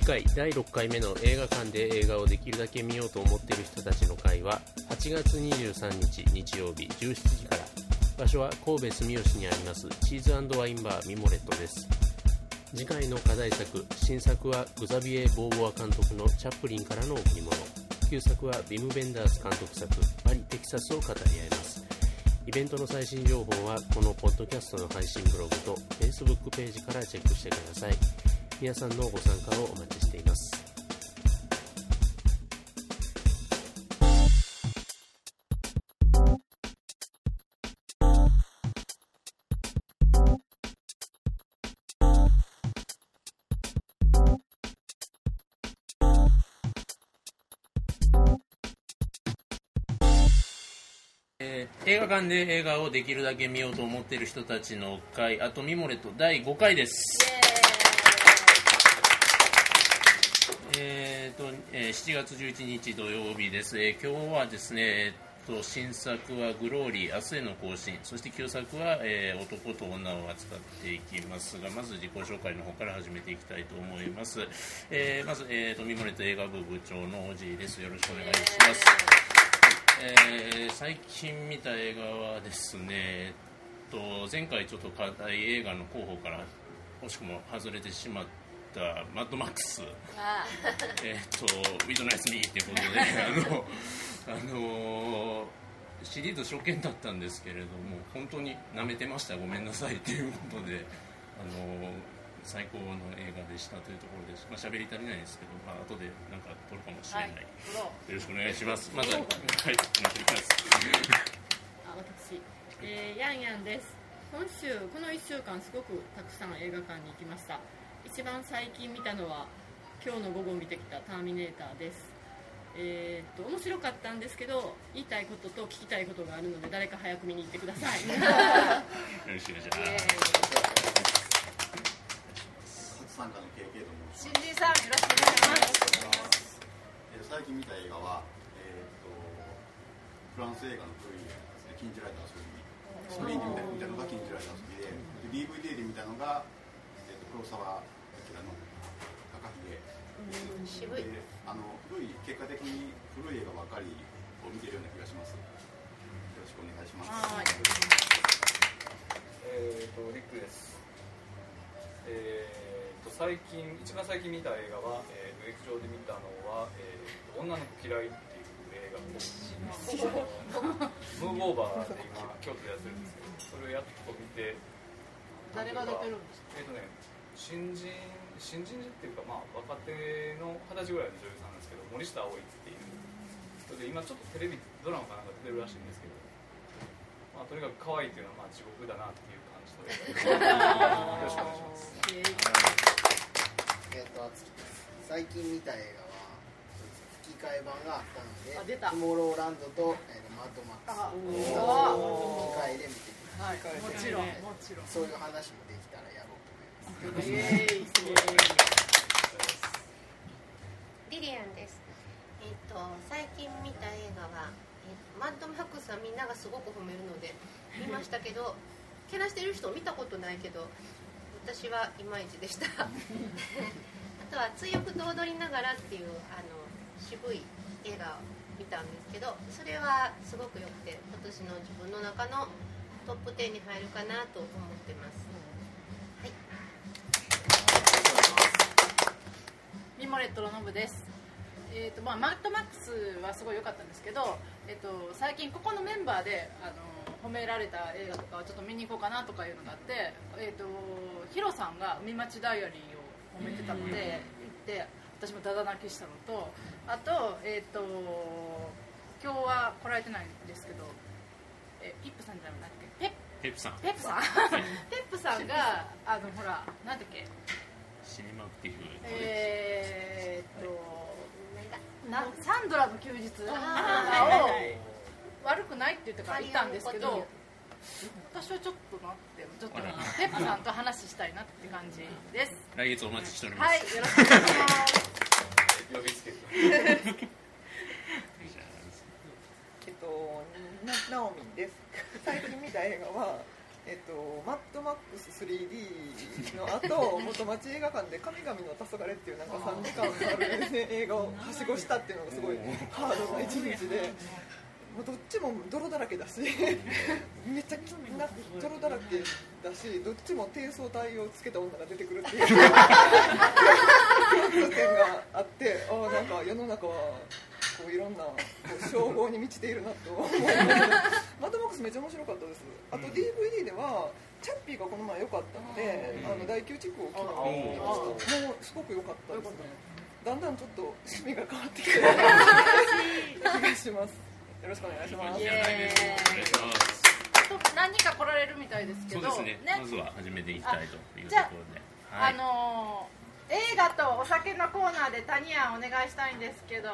次回第6回目の映画館で映画をできるだけ見ようと思っている人たちの会は8月23日日曜日17時から。場所は神戸住吉にありますチーズワインバーミモレットです。次回の課題作新作はグザビエ・ボーボア監督のチャップリンからの贈り物。旧作はビム・ベンダース監督作パリ・テキサスを語り合います。イベントの最新情報はこのポッドキャストの配信ブログと Facebook ページからチェックしてください。皆さんのご参加をお待ちしています。えー映画館で映画をできるだけ見ようと思っている人たちの会あとミモレと第5回ですえーとえー7月11日土曜日です、えー今日はですね、えーと新作は「グローリー明日への更新」そして旧作は、えー男と女を扱っていきますがまず自己紹介の方から始めていきたいと思います、えーまず、えーとミモレと映画部部長のおじいです。よろしくお願いします、えー最近見た映画はですね、えっと、前回ちょっと課題映画の候補から惜しくも外れてしまってた「マッドマックス」えっと「ウィドナイス・ミー」っていうことで あの、あのシリーズ初見だったんですけれども本当に舐めてました。ごめんなさいということで、あの最高の映画でしたというところです、まあ喋り足りないですけど、まあ後でなんか撮るかもしれない、よろしくお願いします。まずははいお願いしますあ私、えー、ヤンヤンです。今週この1週間すごくたくさん映画館に行きました一番最近見たのは今日の午後見てきた「ターミネーター」です。えーっと面白かったんですけど言いたいことと聞きたいことがあるので誰か早く見に行ってください。よろしくお願いします。初参加の KK と申し新人さんよろしくお願いします。ます、えー最近見た映画は、えー、とフランス映画の古い映画ですね「禁じられた遊び」スクリー。ンで見た見たのが「禁じられた遊びで」で DVD で見たのが、黒沢明の「赤ひげ」渋いであの古い結果的に古い映画ばかりを見てるような気がします。よろしくお願いします。はい。えー、とリックです、えー、と最近一番最近見た映画は、えー、劇場で見たのは、えーと「女の子嫌い」っていう映画を ムーブオーバーで今京都でやってるんですけどそれをやっと見て。誰が出てるんですえっ、とね新人新人っていうかまあ若手の二十歳ぐらいの女優さんなんですけど森下葵っていう人で今ちょっとテレビドラマかなんか出てるらしいんですけどまあとにかく可愛いっていうのはまあ地獄だなっていう感じの映画よろしくお願いします。えっ、と。最近見た映画は、吹き替え版があったので、トゥモローランドと、えー、マッドマックス。吹き替えで見てきまはい。もちろんもちろん。す。そういう話もできたらやろうとリリアンです。えっ、と最近見た映画は、えーマッドマックスはみんながすごく褒めるので見ましたけどけなしてる人見たことないけど私はいまいちでした。あとは「追憶と踊りながら」っていうあの渋い映画を見たんですけどそれはすごく良くて今年の自分の中のトップ10に入るかなと思ってますはいミモレットのノブです。えーとまあ、マッドマックスはすごい良かったんですけど、えっと最近ここのメンバーであの褒められた映画とかをちょっと見に行こうかなとかいうのがあって、えー、とヒロさんが「海街ダイアリー」を褒めてたので行って私もダダ泣きしたのとあと,、えー、と今日は来られてないんですけどえピップさんじゃなくてペッペップさんペップさんペップさんがあのほらなんだっけシネマクティブえー、っとなんだなサンドラの休日。あを悪くないって言ってからいたんですけど私はちょっとなってちょっとペップさんと話したいなって感じです。来月お待ちしております、はいよろしくお願いします。呼びつけてえっと、なナオミンです。最近見た映画は、えっと、マッドマックス 3D の後 元町映画館で「神々の黄昏っていうなんか3時間ある、ね、映画をはしごしたっていうのがすごいハードな一日で。もうどっちも泥だらけだしめっちゃな泥だらけだしどっちも低層体をつけた女が出てくるっていう 共通点があってああなんか世の中はこういろんなこう称号に満ちているなと思いましたマッドマックスめっちゃ面白かったです。あと DVD ではチャッピーがこの前良かったのであの第9地区を昨日見ました。もうすごく良かったですねだんだんちょっと趣味が変わってきてる気がしますよろしくお願いします何人か来られるみたいですけどそうですねまずは始めていきたいというところであのー映画とお酒のコーナーでタニアンお願いしたいんですけど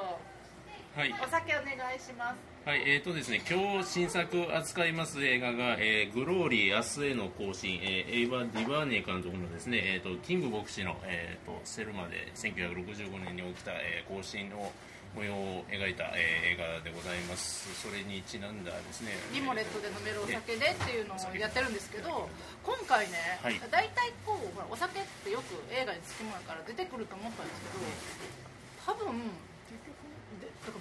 はいお酒お願いしますはい、えーとですね、今日新作扱います映画が、えーグローリー明日への更新、えーエイバ・ディバーネ監督のですね、えーとキング牧師の、えーとセルマで1965年に起きた、えー更新の模様を描いた、えー映画でございます。それにちなんだですね、リモレットで飲めるお酒でっていうのをやってるんですけど今回ね、はい大体こうほらお酒ってよく映画につきものから出てくると思ったんですけど多分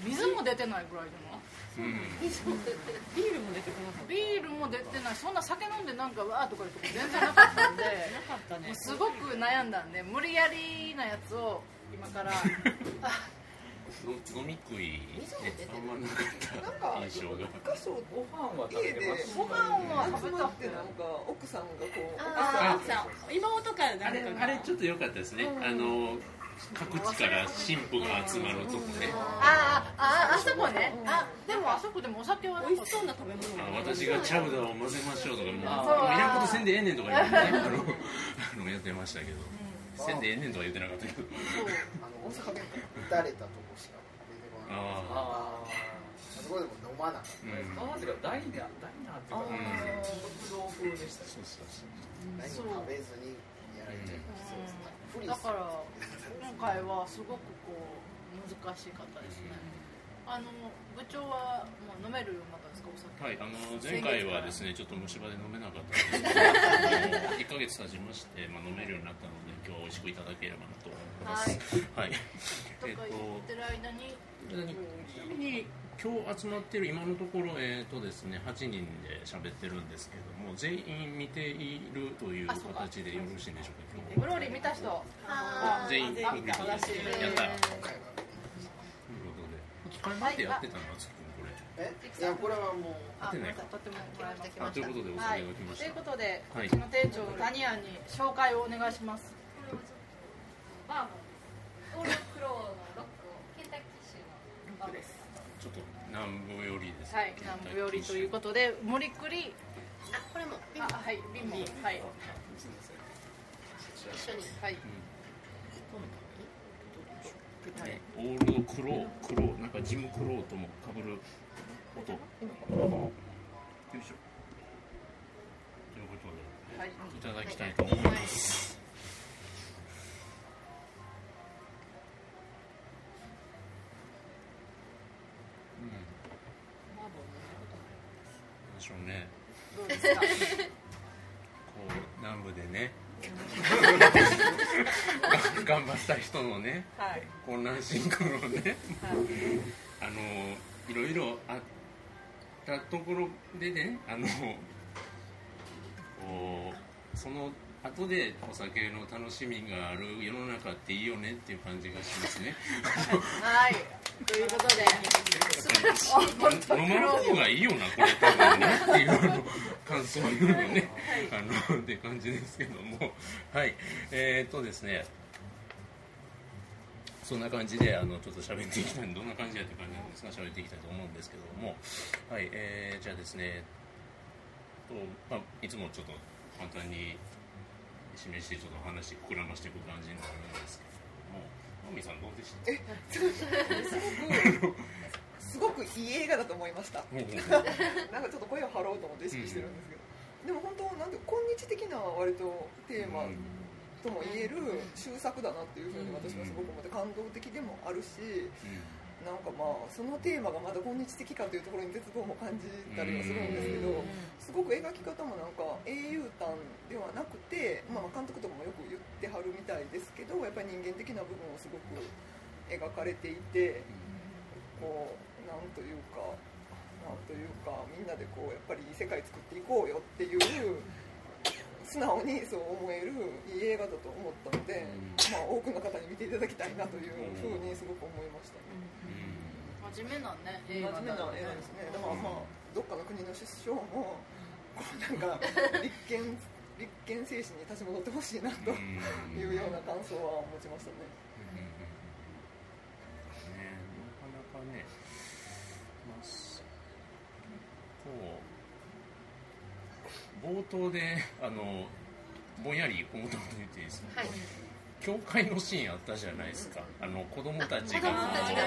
水も出てないぐらいでもうん、ビールも出てこなかっビールも出てない。そんな酒飲んでなんかわーとかいうとこ全然なかったんでたなかったね。すごく悩んだんで無理やりなやつを今から。飲み食い、ね、あんまなかなんかった。印象が。一箇所ご飯は食べ家でてましたご飯は食集まべたってなんか奥さんがこうたあさ妹からあれ誰かがあれちょっと良かったですね。あの各地から神父が集まるとこね。ああああそこね。あでもあそこでもお酒は美味しそうな食べ物。私がチャウダーを混ぜましょうとかもうそういらんことせんでええねんとか言ってねあのあのやってましたけど、せんでええねんとか言ってなかったけど。そうあの大阪弁から打たれたとこしか出てこないあああそこでも飲まなかったーうん。あなぜかダイナーダイっていうかうん。食堂風でしたそうそうそう。何も食べずにやられちゃいましたそうですねだから今回はすごくこう難しかったですね。あの部長はもう飲めるようになったんですか？お酒。はい、あの前回はですねちょっと虫歯で飲めなかったんですけどあの1ヶ月経ちまして、まあ、飲めるようになったので今日は美味しくいただければなと思います。はい、とか言ってる間に？ちなみに今日集まってる今のところ、えーとですね、8人で喋ってるんですけども全員見ているという形でよろしいんでしょうかグローリー見た人。あ全員あ見やった。という今回はことで吹き替えまでやってたの？はつくんこれ。え？いやこれはもう。あ合ってないかといました。あということでおが来ました、ということで、はい。うちの店長のタニアンに紹介をお願いします。バーボンオールクローのロックをケンタッキー州のバーボンですちょっと南部寄りですはい南部よりということで無理くりあこれも。あはい瓶もはい。一緒にはい。はい、オールドクロー、クロー、なんかジムクローともかぶる音。よいしょ。ということで、はい。いただきたいと思います。しょうね。どうですか？こう南部でね。頑張った人のね。はい混乱シンクロねはいあのいろいろあったところでねあのこうその後でお酒の楽しみがある世の中っていいよねっていう感じがしますねはいということで飲まん方がいいよなこれ多分ねっていう感想を言うのねあのって感じですけどもはいえー、っとですねそんな感じであのちょっと喋っていきたいどんな感じやって感じなんですが喋っていきたいと思うんですけどもはいえー、じゃあですねと、まあ、いつもちょっと簡単に示してちょっと話膨らましていく感じになるんですけどもさんどうでした？すごくいい映画だと思いました。なんかちょっと声を張ろうと思って意識してるんですけど、でも本当なんで今日的な割とテーマとも言える終作だなっていうふうに私はすごく思って感動的でもあるし、うなんかまあそのテーマがまだ今日的かというところに絶望も感じたりはするんですけどすごく描き方もなんか英雄譚ではなくて、まあ、監督とかもよく言ってはるみたいですけどやっぱり人間的な部分をすごく描かれていてこうなんというかなんというかみんなでこうやっぱりいい世界作っていこうよっていう素直にそう思えるいい映画だと思ったので、まあ、多くの方に見ていただきたいなというふうにすごく思いましたね。真面目なね真面目な映画ですね。だからまあどっかの国の首相もこうなんか 立憲立憲精神に立ち戻ってほしいなというような感想は持ちましたね。ねなかなかね、まあ、こう冒頭であのぼん。やり小言を言っていいですか、はい教会のシーンあったじゃないですか。あの子供たちが。子供たちが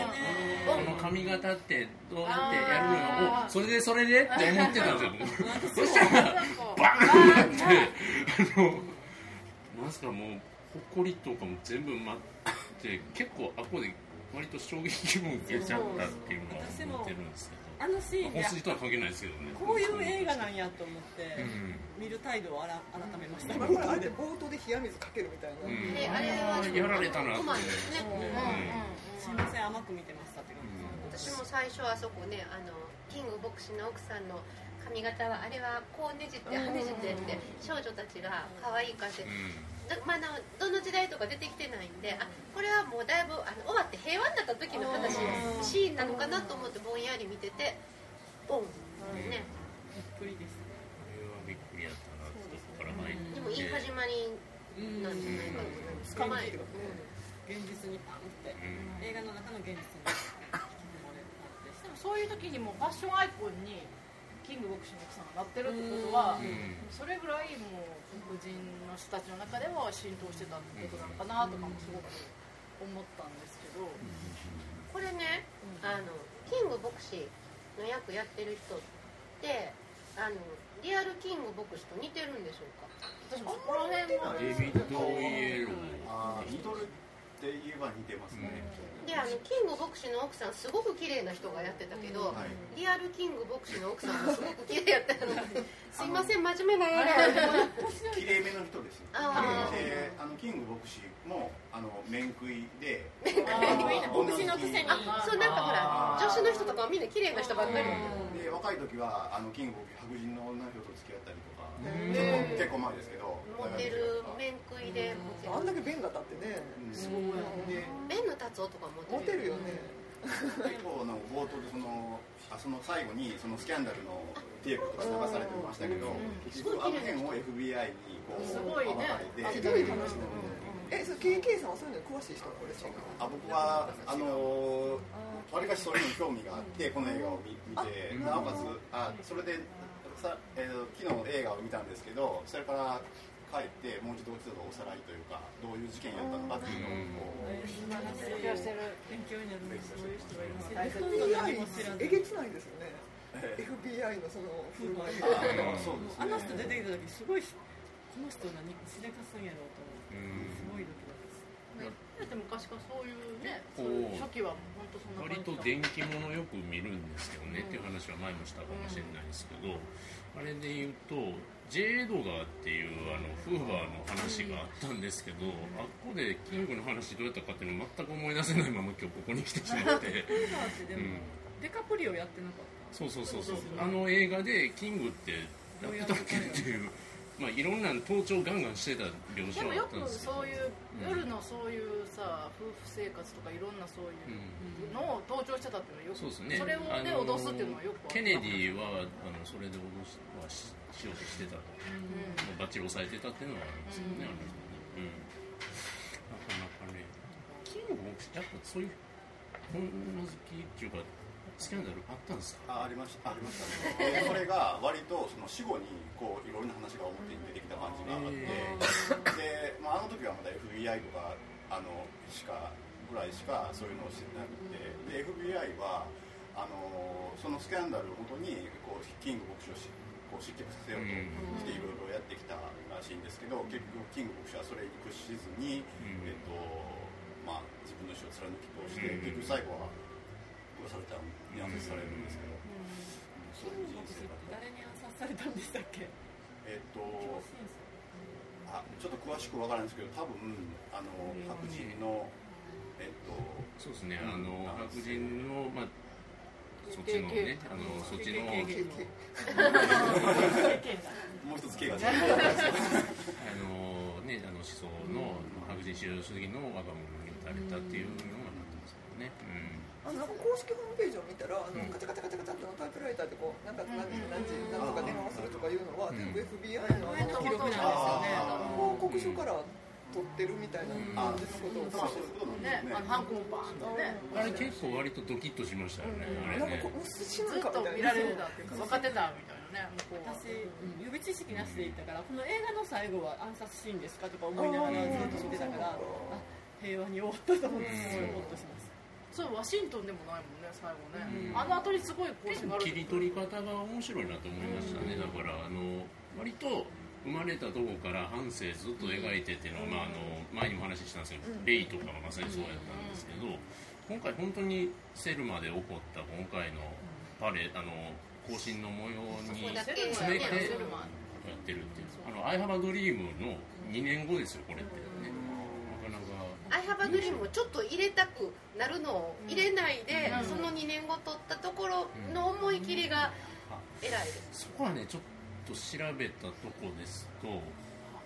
この髪型ってどうやってやるのをそれでそれでって思ってたんですよ。そしたらバーンってあのなんすかもうほこりとかも全部舞って結構あこで割と衝撃も受けちゃったっていうのは思ってるんですけどあのシーン本筋とは関係ないですけどね。こういう映画なんやと思って、うん。見る態度をあら改めました、まあこれあれで冒頭で冷や水かけるみたいな。うん。であれはやられたなって。すね、すいません甘く見てましたって感じ私も最初あそこねあのキング牧師の奥さんの髪型はあれはこうねじってはねじってって少女たちが可愛い感じ。でだまあ、あのどの時代とか出てきてないんであこれはもうだいぶあの終わって平和になった時の話シーンなのかなと思ってぼんやり見ててボン。ね。びっくりですこれはびっくりやったなってそこから前にでもいい始まりなんじゃないかと思います捕まえる現実にパンって、映画の中の現実に引き込まれる感じでもそういう時にもうファッションアイコンにキング牧師の奥さんがなってるってことは、それぐらいもう黒人の人たちの中では浸透してたってことなのかなとかもすごく思ったんですけど、これねあのキング牧師の役やってる人ってあのリアルキング牧師と似てるんでしょうか？私もそこら辺はデビッド・イエローあー似て言えば似てますね、であのキング牧師の奥さんすごく綺麗な人がやってたけど、はい。リアルキング牧師の奥さんもすごく綺麗やったの。すいません真面目な映画綺麗めの人ですああのキング牧師もあの面食いで牧師のくせに。あそうなんかほら女子の人とかはみんな綺麗な人ばっかり。で若い時はあのキング牧師白人の女の人と付き合ったりとか。結構前ですけど。モテる面食いであんだけ弁が立ってね。すごい。でベンの達夫とかモモテるよね。結構なんか冒頭でそのあその最後にそのスキャンダルのテープとか流されてましたけど結局あの辺を FBI にこうすごいね暴かれてひどい話だ。え、それ KK さんはそういうのに詳しい人これ違う。あ僕はあのわりかしそれに興味があってこの映画を見見てなおかつあそれでさ、えー、昨日映画を見たんですけどそれから帰ってもう一度ちょっとおさらいというかどういう事件やったのかっていうのをこう勉強してる。勉強になるそういう人がいる。の大切 FBI えげつないですよね。ええ FBI のその振る舞いあの人出てきた時すごいこの人何しでかすんやろうと思ってすごいドキドキすだって昔からそういうねこそうういう初期は本当そんな割と感じだ電気物よく見るんですけどね、っていう話は前もしたかもしれないですけど、あれで言うと J. エドガーっていうあのフーバーの話があったんですけど、あっこでキングの話どうやったかっていうのを全く思い出せないまま今日ここに来てしまって。るフーバーってでも、うん。デカプリオやってなかっそうそうそうそう。あの映画でキングってやってたっけっていう、まあ、いろんな盗聴ガンガンしてた描写はあでもよくったんですけど。そういう夜のそういうさ夫婦生活とかいろんなそういうのを盗聴してたっていうのはよくそうですね。れをねあの脅すっていうのはよくケネディはあのそれで脅しはししようとしてたと、もうバッチリ抑えてたっていうのはありますよね、あの人ね、うん、なかなかね。キングもやっぱそういう本物好きっていうかスキャンダルあったんですか？あありました。ありましたね。でそれが割とその死後にこういろんな話が表に出てきた感じがあって、で、まあ、あの時はまだ FBI とかあのしかぐらいしかそういうのを知ってなくて。で FBI はあのそのスキャンダルをもとにこうキング牧師をしこう失脚させようとしていろいろやってきたらしいんですけど結局キング牧師はそれに屈しずに、えっとまあ、自分の意思を貫き通して、結局最後は殺されたに暗殺されるんですけど、そういう人誰に暗殺されたんでしたっけ？えっとあちょっと詳しくわからないんですけど多分あの白人のえっとそうですね、あの白人の、まあ、そっちのね、あのそっちの、もう一つ K が違うのね、あの思想の白人至上主義の若者に打たれたっていうのがなってますけどね。あのなんか公式ホームページを見たらあのカチャカチャカチャカチャってのタイプライターでこうなんか何時何時何とか電話するとかいうのは全部 FBI のあの記録なんですよね報告書から取ってるみたいな感じのことをまあそういうことなんですねねあのハンコもバーンとねうん、あれ結構割とドキッとしましたよね、なんか。こう死ずっぬかみたいなと見られるんだっていうか分かってたみたいなね私、うん予備知識なしで言ったからこの映画の最後は暗殺シーンですかとか思いながらずっと見てたからあ平和に終わったと思ってすごいホッとしましたそうワシントンでもないもんね最後ね、うん。あの後にすごい更新がある。切り取り方が面白いなと思いましたね、だからあの割と生まれたとこから半生ずっと描いてっていうのは、まあ、あの前にも話したんですけど、レイとかがまさにそうやったんですけど、今回本当にセルマで起こった今回のパレあの行進の模様に詰めてセルマやってるっていうあの「アイハバドリームの2年後ですよこれってね、なかなか。アイハバドリームをちょっと入れたくなるのを入れないで、うん。その2年後取ったところの思い切りが偉いです、そこはねちょっと調べたとこですと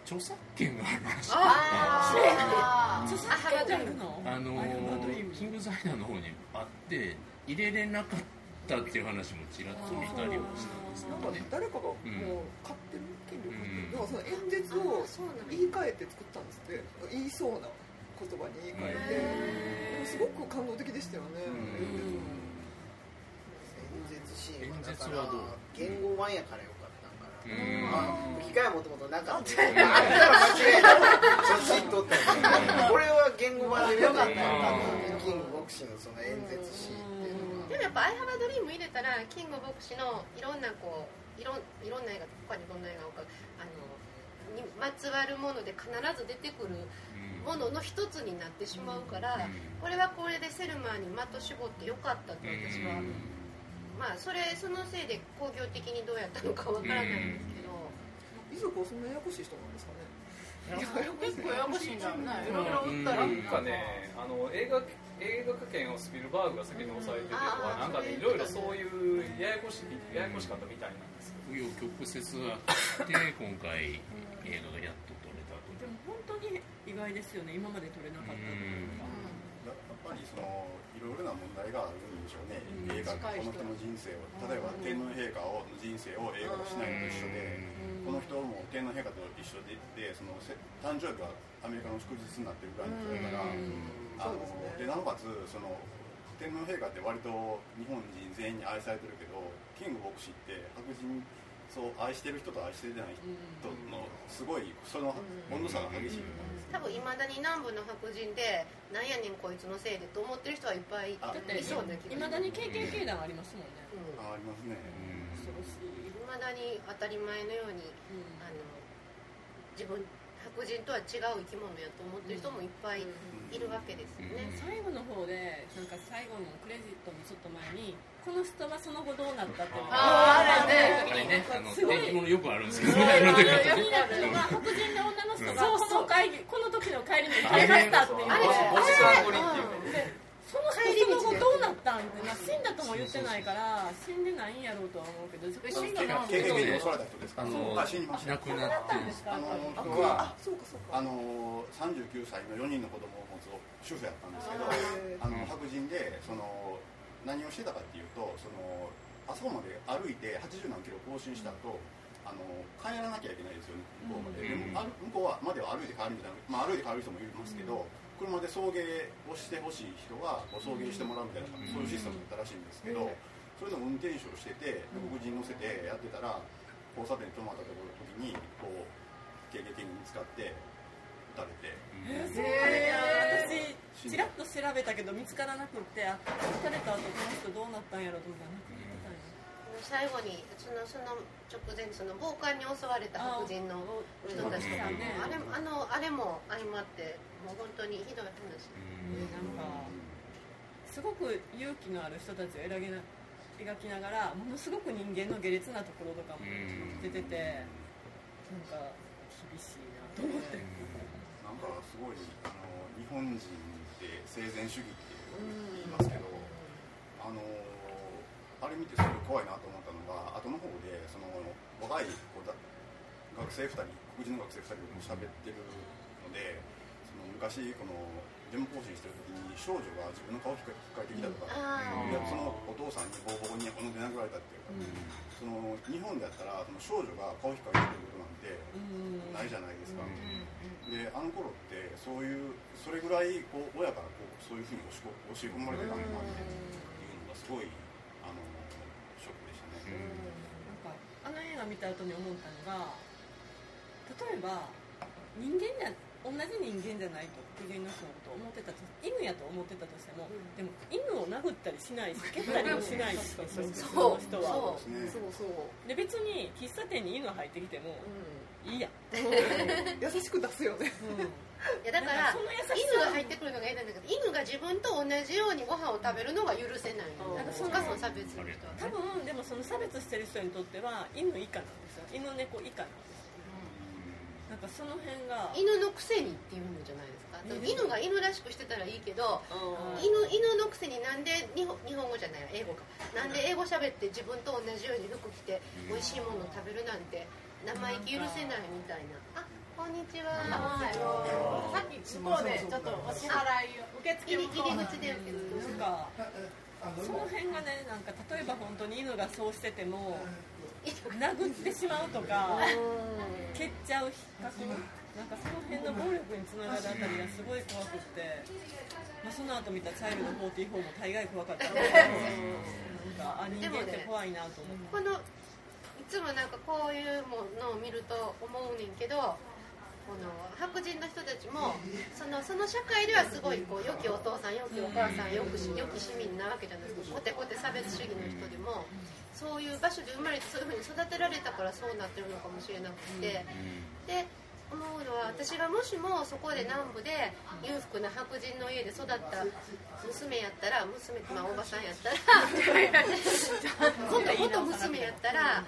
著作権があるらしいあ著作権があるの。キングザイナーの方にあって入れれなかったっていう話もちらっと見たりはしたんですけなんかどね誰かがもう買ってる権利を買ってる。だうん。からその演説を言い換えて作ったんですって。言いそうな言葉に言い換えてでもすごく感動的でしたよね演説シーンはだから言語版やからよかったんかなうん。まあ吹き替えはもともとなかったあったら間違いないそっちにとったこれは言語版でよかったキングボクシーのその演説シーンっていうのがでもやっぱ「アイハバドリーム」入れたらキング牧師のいろんなこういろいろんな映画他にどんな映画をかあのにまつわるもので必ず出てくるものの一つになってしまうからこれはこれでセルマーに的絞ってよかったと私はまあそれそのせいで工業的にどうやったのかわからないんですけど。遺族はそん。なややこしい人なんですかね結構ややこしいんだよねいろいろ売ったらなんかねあの映画映画化権をスピルバーグが先に押さえててとかなんかねいろいろそういうややこしいややこしかったみたいなんですよ。紆余曲折あって今回映画がやっと外ですよね。今まで撮れなかったのやっぱりそのいろいろな問題があるんでしょうね、映画この人の人生を。例えば天皇陛下をの人生を映画化しないのと一緒で、この人も天皇陛下と一緒ででそのせ誕生日がアメリカの祝日になってるぐらいの人だから、あのでなおかつその天皇陛下って割と日本人全員に愛されてるけどキング牧師って白人そう愛してる人と愛してない人のすごいその温度差が激しいと思うんです多分いまだに南部の白人でなんやねんこいつのせいでと思ってる人はいっぱいいそうな気がいまだに KKK 団ありますもんね。うん。あありますね、恐ろしい、いまだに当たり前のようにあの自分白人とは違う生き物やと思ってる人もいっぱいいるわけですよね、最後の方でなんか最後のクレジットのちょっと前にこの人はその後どうなったっていうのが。あーあれねすごい天気物よくあるんですけどね。気になったのが白人の女の人がこの会議この時の帰りに帰りましたっていう。あれその人その後どうなったんってな死んだとも言ってないから死んでないんやろうとは思うけど死んだな KKK に襲われた人ですか？あのあ死にました亡くなってあの人はあそうかそうか。あの39歳の4人の子供を持つ主婦やったんですけどあの白人でその何をしてたかっていうとそのあそこまで歩いて80何キロ更新した後あの帰らなきゃいけないですよね向こうまで、でもある向こうはまでは歩いて帰るみたいな、まあ、歩いて帰る人もいますけど、車で送迎をしてほしい人はこう送迎してもらうみたいな、そういうシステムだったらしいんですけど、それでも運転手をしてて黒人乗せてやってたら交差点に止まったところの時にこう経験に見つかって撃たれて。えー私ちらっと調べたけど見つからなくってあ撃たれた後この人どうなったんやろと思ったら亡くなって最後にそのその直前にその暴漢に襲われた白人の人たちとかもねあれあのあれも相まってもう本当にひどい話なんかすごく勇気のある人たちを描きな描きながらものすごく人間の下劣なところとかも出ててなんか厳しいなと思ってかすごいあの日本人って生前主義って言いますけど、あのあれ見てすごい怖いなと思ったのが後の方でその若い子だ学生2人黒人の学生2人と喋ってるのでその昔このデモ行進してる時に少女が自分の顔を引っかえてきたとか、でそのお父さんにボコボコに同じ殴られたっていうか、その日本でやったらその少女が顔を引ってくることなんてないじゃないですか、であの頃ってそういうそれぐらいこう親からこうそういうふうに教え込まれてたんだなっていうのがすごいあのショックでしたね、なんかあの映画見た後に思ったのが例えば人間じゃ同じ人間じゃないと黒人の人のことを思ってたと犬やと思ってたとしても、でも犬を殴ったりしないし蹴ったりもしないし普通の人は。そう。そうで別に喫茶店に犬が入ってきてもいいや、優しく出すよね。いやだから犬が入ってくるのが嫌なんだけど犬が自分と同じようにご飯を食べるのが許せない。なんかその差別する人は多分でもその差別してる人にとっては犬以下なんですよ犬猫以下なんですよなんかその辺が犬のくせにっていうのじゃないですか、うん。犬が犬らしくしてたらいいけど、うん。犬犬のくせになんで日本日本語じゃない英語か。なんで英語喋って自分と同じように服着て美味しいもの食べるなんて生意気許せないみたいな。あこんにちは。はい。さっき向こうでちょっとお支払いを受付入り入り口でなんかその辺がねなんか例えば本当に犬がそうしてても殴ってしまうとか蹴っちゃう比較なんかその辺の暴力につながるあたりがすごい怖くって、まあ、その後見た「チャイルド44」も大概怖かったけどなんかあ人間って怖いなと思って。このいつもなんかこういうものを見ると思うねんけどこの白人の人たちもそのその社会ではすごいこう良きお父さん良きお母さん良き良き市民なわけじゃないですか。コテコテ差別主義の人でもそういう場所で生まれてそういうふうに育てられたからそうなってるのかもしれなくて。で思うのは私がもしもそこで南部で裕福な白人の家で育った娘やったら娘ってまあおばさんやったら 元元娘やったら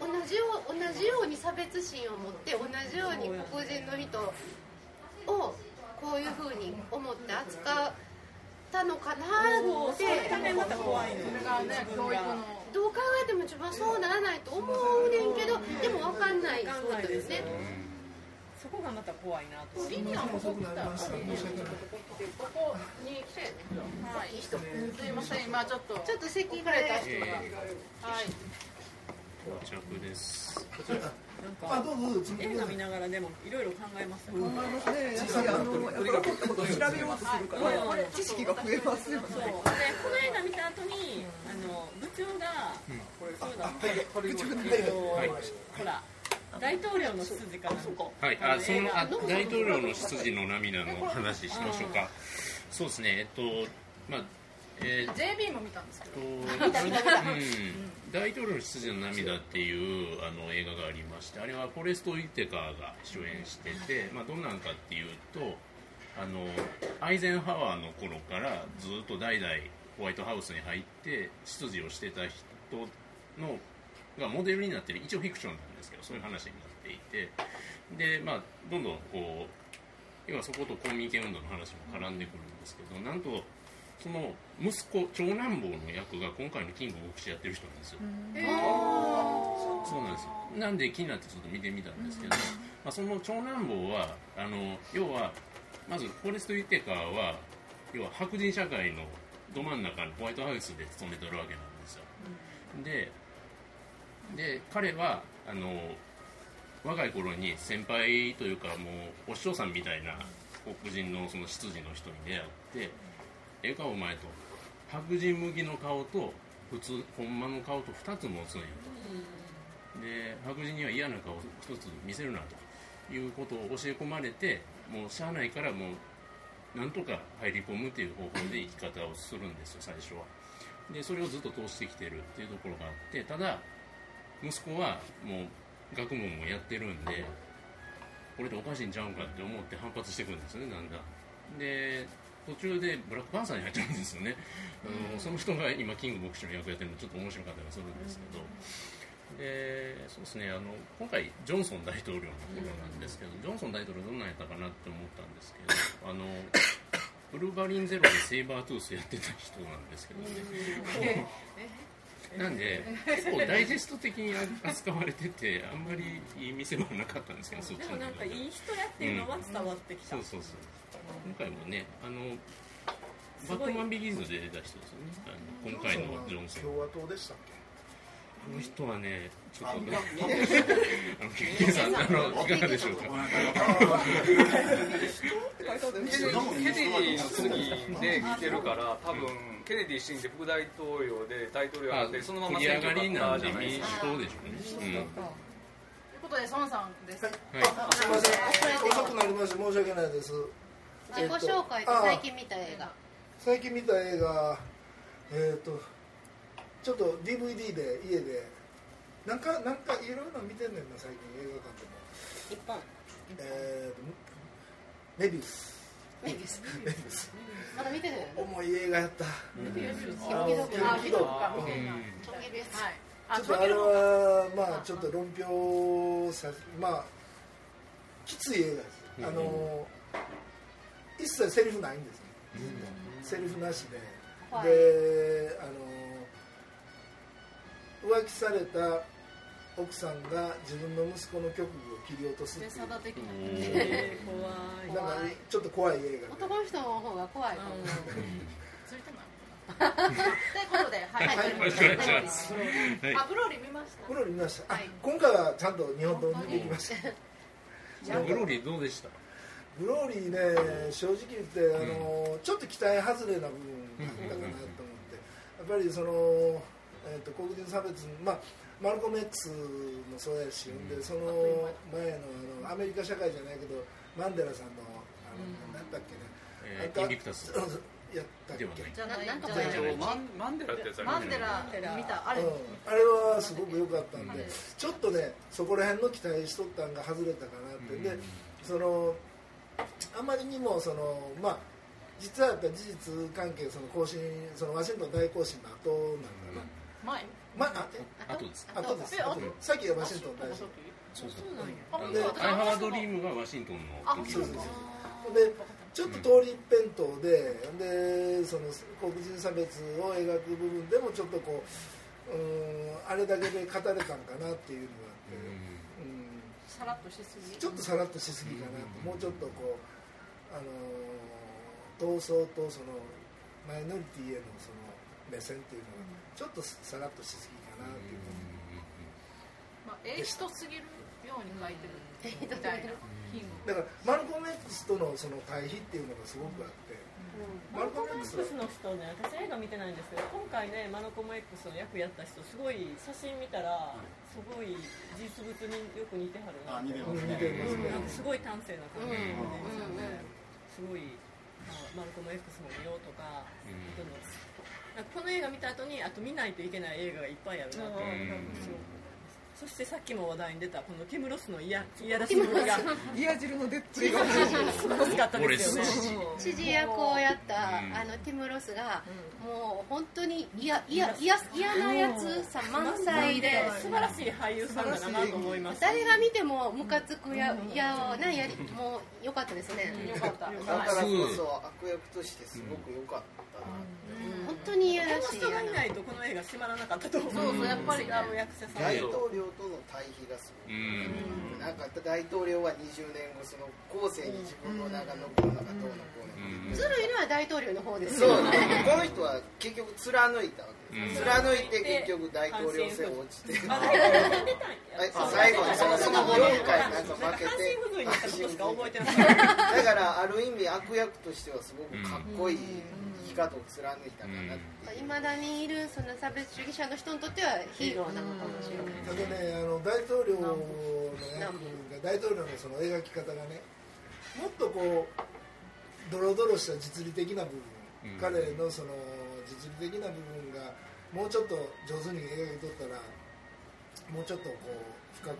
同じよう同じように差別心を持って同じように黒人の人をこういうふうに思って扱ったのかなって。それがね教育のどう考えても自分はそうならないと思うねんけどでも分かんないわかんそうないですね。そこがまた怖いなとリニアもここ来た。ここに来て。はい。いい人すいません。今ちょっとちょっと席遅れた人が。えはい。到着ですなんか映画見ながらでもいろいろ考えますよ考えますね。やっぱりあのやっぱり起こったことを調べようとするからこれ知識が増えますよね。そう。でこの映画見た後にあの部長が、そうだ。部長が、えっとはい。ほら大統領の出自かな。はい、あそのあ大統領の出自の涙の話しましょうか。そうですね、えっと、まあ、えーっ JB も見たんですけど。と、うん、大統領の出自の涙っていうあの映画がありまして、あれはフォレスト・ウィテカーが主演してて、まあ、どんなんかっていうと、あのアイゼンハワーの頃からずっと代々ホワイトハウスに入って出自をしてた人のがモデルになってる一応フィクションなんですけどそういう話になっていてで、まあ、どんどんこう要はそこと公民権運動の話も絡んでくるんですけどなんとその息子長男坊の役が今回のキング牧師やってる人なんですよ。そうなんですよ。なんで気になってちょっと見てみたんですけど、まあ、その長男坊はあの要はまずフォレスト・ウィテカーは要は白人社会のど真ん中のホワイトハウスで勤めてるわけなんですよ、でで彼はあの若い頃に先輩というかもうお師匠さんみたいな黒人のその執事の人に出会って「ええかお前」と白人向きの顔と普通ほんまの顔と2つ持つんやと。で白人には嫌な顔を一つ見せるなと。いうことを教え込まれてもうしゃあないからもうなんとか入り込むっていう方法で生き方をするんですよ最初は。でそれをずっと通してきてるっていうところがあってただ息子はもう学問もやってるんでこれでおかしいんちゃうんかって思って反発してくるんですよねだんだん。で途中でブラックパンサーに入っちゃうんですよね、あのその人が今キング牧師の役やってるのちょっと面白かったりするんですけど、でそうですねあの今回ジョンソン大統領のところなんですけど、ジョンソン大統領どんなんやったかなって思ったんですけどあのブルーバリンゼロでセイバートゥースやってた人なんですけどね、なんで結構ダイジェスト的に扱われててあんまりいい見せ場はなかったんですけどそっちでもなんかいい人やっていうのは伝わってきた、そうそうそう今回もねあのバットマンビギンズで出た人ですよね。あの今回のジョンソン。共和党でしたっけ？この人はねちょっとねああのケケンさんあのいかがでしょうか？ケネディの次で来てるから多分ケネディ死んで副大統領で大統領になってそのまま繰り上がりなんで選挙民主党でしょうね、ということで孫さんです、はい。あすみません。遅くなりまして申し訳ないです自己紹介とあ最近見た映画。最近見た映画えっ、とちょっと DVD で家でなんかなんかいろいろ見てんねんな最近映画館でも。一本。えーとメビウス。メビウス。メビウス。まだ見てる重い映画やった。メビウスあのキロキロあ見とくかうん。見ちょっとあれはまあちょっと論評さまあきつい映画です、うん。あの一切セリフないんですね。セリフなしで。怖い。であの浮気された奥さんが自分の息子の局部を切り落とすっていう。怖いなんかちょっと怖い映画で男の人の方が怖いかも。ついてな。いということではい、はい。あブローリー見ました。ブロリー見ました、あはい。今回はちゃんと日本刀見てきました。ブローリーどうでした？ブローリーね正直言ってあの、ちょっと期待外れな部分だったかなと思って、やっぱりその、えー、と黒人差別まあマルコム X もそうやし、でその前のあのアメリカ社会じゃないけどマンデラさんのあの、なんだっけね、えーインビクタスやったっけではないじゃない。なんかマンマンデラ。ってやつあマンるデラ。見たあれ、うん、あれはすごく良かったんで、ちょっとねそこら辺の期待しとったんが外れたかなって、でそのあまりにもそのまあ実はやっぱり事実関係その更新そのワシントン大行進の後なんだな、前？まああ後です。あとです。さっきがワシントン大行進そう。そうでアイハワードリームがワシントンあの時そうそうですそうでちょっと通り一辺倒ででその黒人差別を描く部分でもちょっとこううんあれだけで語れたんかなっていうのがあって、うんさらっとしすぎ？ちょっとさらっとしすぎかなと、もうちょっとこう、あのー、闘争とそのマイノリティへのその目線っていうのがちょっとさらっとしすぎかなっていう。まあええ人すぎるように書いてるみたいな品。だからマルコム X とのその対比っていうのがすごくあって、マルコム X の人ね私映画見てないんですけど今回ねマルコム X の役やった人すごい写真見たらすごい実物によく似てはるなあ似てますね。なん。かすごい端正な感じで、うん。すごいあマルコム X も見ようとか、本当になんかこの映画見た後にあと見ないといけない映画がいっぱいあるなと、すごく思いますそしてさっきも話題に出たこのティム・ロスのいやいやらしいのがリア汁の出っぷりがすごかったですよね。知事役をやったうん。あのティム・ロスがもう本当に嫌嫌嫌嫌なやつさ満載で。素晴らしい俳優さんだなと思います。誰が見てもムカつくややなやりもう良かったですね。よかった。だからこそ悪役としてすごく良かった本当に嫌らしい人がいないとこの映画閉まらなかったと思うそうそうやっぱり。ね違う役者さん大統領との対比がすごく、うん。なんか大統領は20年後その後世に自分の名が残るのかどうのこうの。か、ずるいのは大統領の方です。そう。よねこの人は結局貫いたわけです、貫いて結局大統領選落ちて、最後にそのその4回なんか負け半てだからある意味悪役としてはすごくかっこいい生き方を貫いたかなっていう、いまだにいるその差別主義者の人にとってはヒーローなのか。もしれないあとねあの大統領の役が大統領のその描き方がねもっとこうドロドロした実利的な部分、うん。彼のその実利的な部分がもうちょっと上手に描いとったらもうちょっとこう深く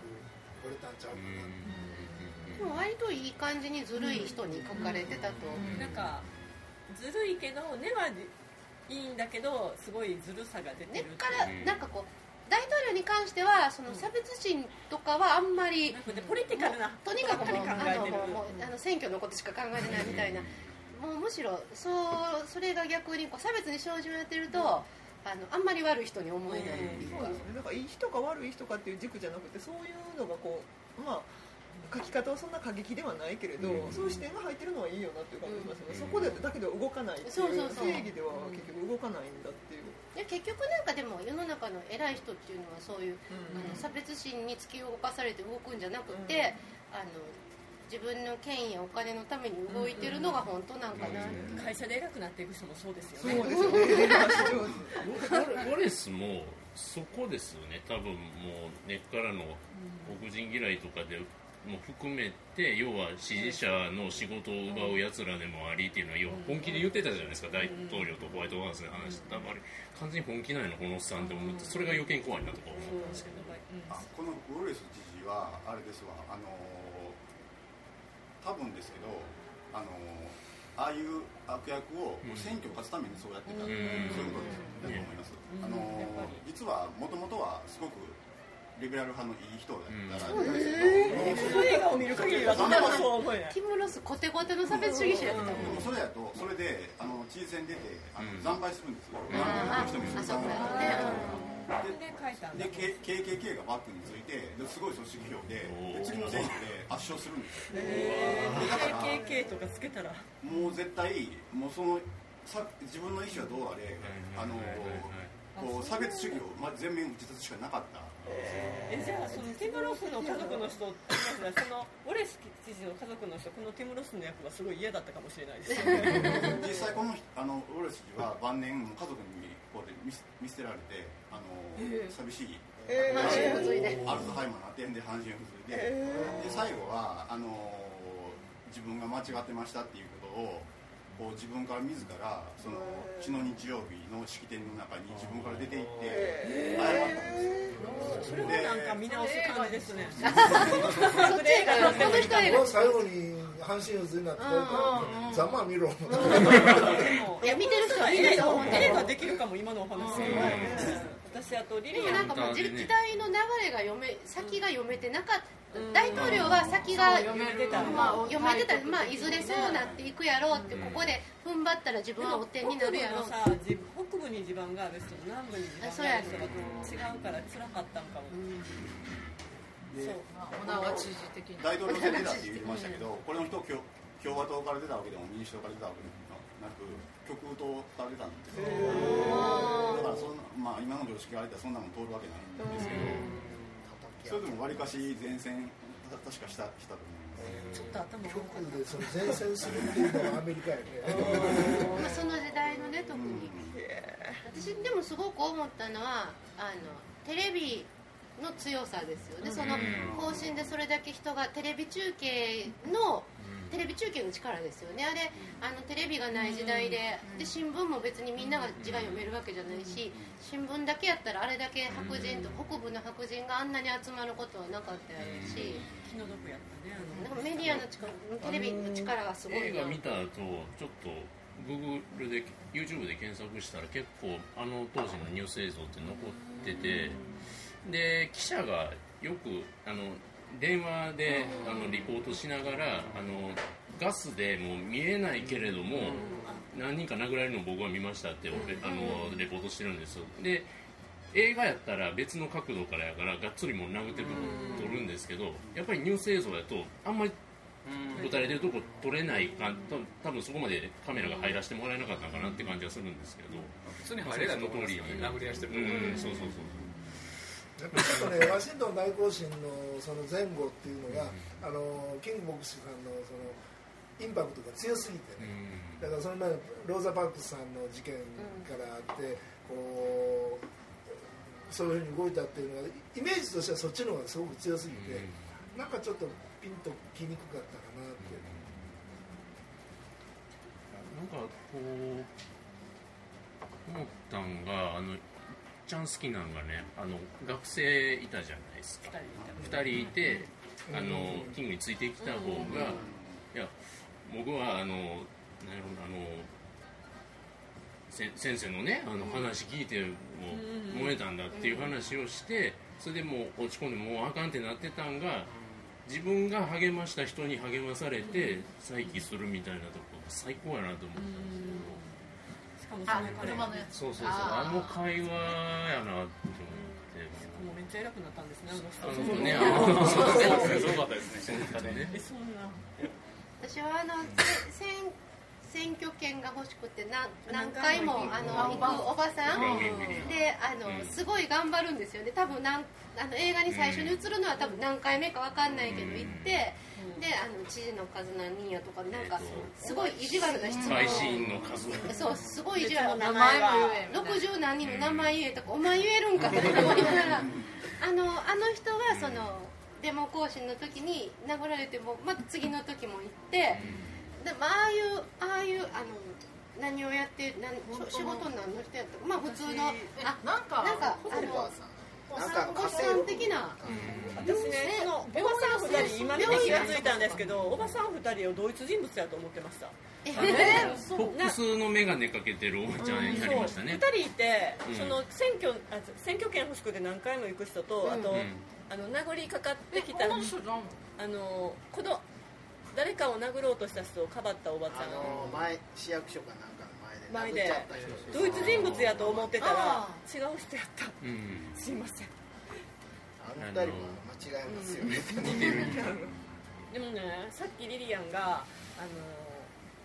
掘れたんちゃうかな、でも割といい感じにずるい人に書かれてたとなんかずるいけど根はいいんだけどすごいずるさが出てる根っからなんかこう大統領に関してはその差別心とかはあんまりポリティカルな。とにかくもあのもうあの選挙のことしか考えてないみたいな。もうむしろそうそれが逆にこう差別に生じをやってるとあのあんまり悪い人に思えないそうですねだからいい人か悪い人かっていう軸じゃなくてそういうのがこうまあ書き方はそんな過激ではないけれど、うん。そういう視点が入ってるのはいいよなっていう感じがしますよね、うん。そこでだけでは動かないっていう。正義では結局動かないんだっていう、で結局なんかでも世の中の偉い人っていうのはそういうあの差別心に突き動かされて動くんじゃなくて、あの自分の権威やお金のために動いてるのが本当なんかな、会社で偉くなっていく人もそうですそよね。うですよね。ウォレスもそこですよね。多分もう根っからの黒人嫌いとかでも含めて要は支持者の仕事を奪うやつらでもありっていうのは要は本気で言ってたじゃないですか。大統領とホワイトハウスで話してたあれ完全に本気なんやなこのおっさんって思ってそれが余計に怖いなとか思ったんですけどあこのウォレス知事はあれですわ。あの多分ですけどあのああいう悪役を選挙を勝つためにそうやってた、うん。そういうことだと思います、あの実はもともとはすごくリベラル派のいい人だったらしいんですけど、この映画を見る限りはとてもそう思えないティム・ロスコテコテの差別主義者やってたもんでもそれやとそれであの知事選出てあのうん惨敗するんですよ、ああ人もあそうかねで書いたんだで KKK がバックについてすごい組織票でで次の選挙で圧勝するんですよだから KK とかつけたらもう絶対もうそのさ自分の意思はどうあれあのこう差別主義を、ま、全面打ち出すしかなかったえじゃあそのティム・ロスの家族の人そのウォレス知事の家族の人このティム・ロスの役がすごい嫌だったかもしれないですよね。実際このあのウォレス氏は晩年家族にこうで見捨見捨てられてあの、寂しい。え半身不随でアルツハイマーの点で半身不随で,、で最後はあの自分が間違ってましたっていうことをこう自分から自らその血の日曜日の式典の中に自分から出て行って謝ったんですよ。それはなんか見直す感じですね。そっち映画この人映画最後に半身不随になってざまあ見ろ。いや見てる人はいいですよ本当に映画できるかも今のお話私あとリリアンでもなんかもう時時代の流れが読め先が読めてなかった。大統領は先が読めてたまあ読めてた。まあいずれそうなっていくやろうってここで踏ん張ったら自分は追っ手になるやろう。北部のさ自北部に地盤がある人と南部に地盤がある人が違うから辛かったんかも。で小川知事的に大統領選出たって言ってましたけどこれの人共共和党から出たわけでも民主党から出たわけでもなく極右党から出たんですよだからそんな、まあ、今の常識があれたらそんなもん通るわけないんですけどそれでもわりかし前線た確かしたしたと思いますちょっと頭極右でその前線するっていうのがアメリカやね。まあその時代のね特に。私でもすごく思ったのはあのテレビの強さですよね。その更新でそれだけ人がテレビ中継のテレビ中継の力ですよね。あれあのテレビがない時代でで新聞も別にみんなが字が読めるわけじゃないし新聞だけやったらあれだけ白人と北部の白人があんなに集まることはなかったやろうし。気の毒やったねあなんかメディアの力テレビの力がすごい映な画見た後ちょっと Google で YouTube で検索したら結構あの当時のニュース映像って残っててで記者がよくあの電話であのリポートしながらあのガスでもう見えないけれども何人か殴られるのを僕は見ましたってあのレポートしてるんですよ。で映画やったら別の角度からやからがっつりもう殴って撮るんですけどやっぱりニュース映像やとあんまり打たれてるとこ撮れないかた多分そこまでカメラが入らせてもらえなかったのかなって感じはするんですけど。普通に入れないと思いますよね殴り合いしてるとこうんそうそうそうちょっとねワシントン大行進のその前後っていうのが、あのキング牧師さんのそのインパクトが強すぎてね、だからその前ローザ・パークスさんの事件からあって、こうそういうふうに動いたっていうのがイメージとしてはそっちの方がすごく強すぎて、なんかちょっとピンときにくかったかなって。なんかこう思ったんがあのちゃん好きなんがねあの学生いたじゃないですか。2人いてあのキングについてきた方がいや僕はあのなんやろなあのせ先生のねあの話聞いてもう燃えたんだっていう話をしてそれでもう落ち込んでもうあかんってなってたんが自分が励ました人に励まされて再起するみたいなとこ最高やなと思ったんですけどあ車のやつ。そうそうそう。あの会話やなと思って。もうめっちゃ偉くなったんですね。あの人。ね。あのそうすごかったですね。そうねえそんな。私はあのせ選選挙権が欲しくて何何回もあの行くおばさん。であのすごい頑張るんですよね。多分なんあの映画に最初に映るのは多分何回目か分かんないけど行ってであの知事の数何人やとかなんかすごい意地悪な質問。そうすごい意地悪な名前も言えみたいな60何人の名前言えとかお前言えるんかとか思いながら。あのあの人がそのデモ行進の時に殴られてもまた次の時も行ってでもああいうああいうあの何をやって何仕事何の人やったかまあ普通のあなんかなんかあおのおばさん的な私ねそのおばさん2人今見て気がついたんですけどおばさん2人を同一人物やと思ってました。えフォックスの眼鏡かけてるおばちゃんになりましたね。2人いて、うん。その選挙あ選挙権欲しくて何回も行く人と、あと、うん。あの殴りかかってきたあのこの誰かを殴ろうとした人をかばったおばちゃあんの前市役所かなんかの前前でで殴っちゃった人同一人物やと思ってたらあ違う人やった。うん。すいません。あの二人は間違いますよね でもねさっきリリアンがあ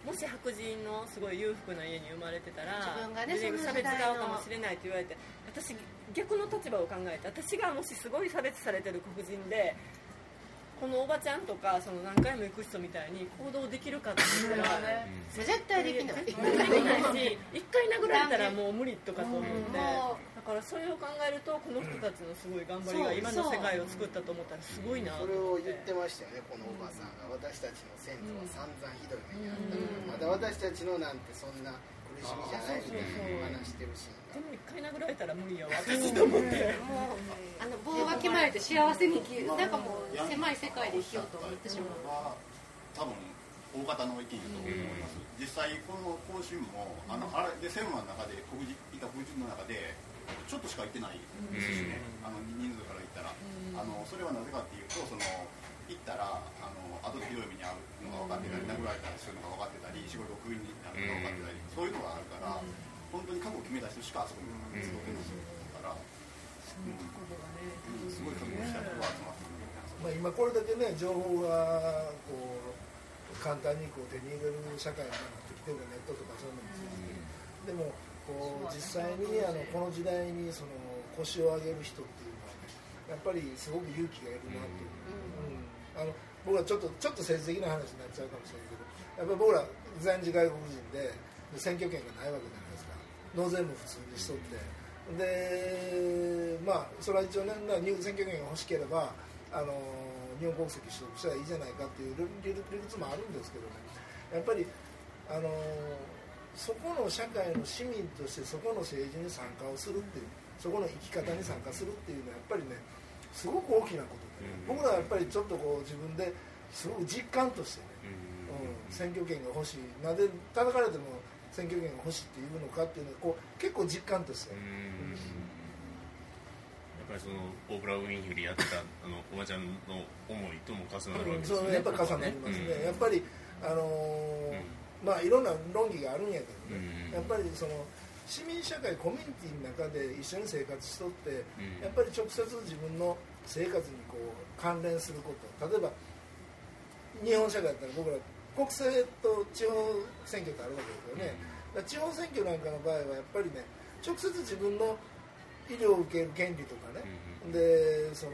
のもし白人のすごい裕福な家に生まれてたら自分がね差別その時代の側かもしれないって言われて私逆の立場を考えて私がもしすごい差別されてる黒人でこのおばちゃんとかその何回も行く人みたいに行動できるかって言ったら絶対できない。できない。し一回殴られたらもう無理とかと思ってもだからそれを考えるとこの人たちのすごい頑張りが今の世界を作ったと思ったらすごいなとそれを言ってましたよねこのおばさんが。私たちの先祖は散々ひどい目にあった、まだ私たちのなんてそんな苦しみじゃない話してるシーンがでも一回殴られたら無理やわ。私と思って。もうあの棒が決まれて幸せに生きるなんかもう狭い世界で生きようと思ってしまう。は多分大方の意見だと思います、実際この行進もあのあれでセブンの中で黒人いた黒人の中でちょっとしか行ってないですしね、あの人数から言ったら、あのそれはなぜかっていうとその行ったらあの後でひどい目に遭うのが分かってたり殴られたりするのが分かってたり仕事をクビになるのが分かってたり、そういうのがあるから、本当に覚悟を決めた人しかあそこに行くことですから、うん。すごい覚悟した人が集まってくるまあ、今これだけね情報がこう簡単にこう手に入れる社会になってきてるネットとかそういうのもそうですけどでもこう実際にあのこの時代にその腰を上げる人っていうのはねやっぱりすごく勇気がいるなっていう、うんあの僕はちょっとちょっと政治的な話になっちゃうかもしれないけどやっぱり僕ら在日外国人で選挙権がないわけじゃないですか納税も普通にしとって。でまあそれは一応ね入選挙権が欲しければあの日本国籍取得したらいいじゃないかっていう理理理屈もあるんですけどね。やっぱりあのそこの社会の市民としてそこの政治に参加をするっていうそこの生き方に参加するっていうのはやっぱりねすごく大きなことで、僕らはやっぱりちょっとこう自分ですごく実感としてね、うん、選挙権が欲しい。なぜ叩かれても選挙権が欲しいっていうのかっていうのはこう結構実感として、やっぱりそのオープラ・ウィンフリーやってた あのおばちゃんの思いとも重なるわけですよね。やっぱり重なりますね、うん。やっぱりあのーまあいろんな論議があるんやけどね、うん。やっぱりその市民社会コミュニティの中で一緒に生活しとって、うん。やっぱり直接自分の生活にこう関連すること。例えば日本社会だったら僕ら国政と地方選挙ってあるわけですよね、だから地方選挙なんかの場合はやっぱりね直接自分の医療を受ける権利とかね、でその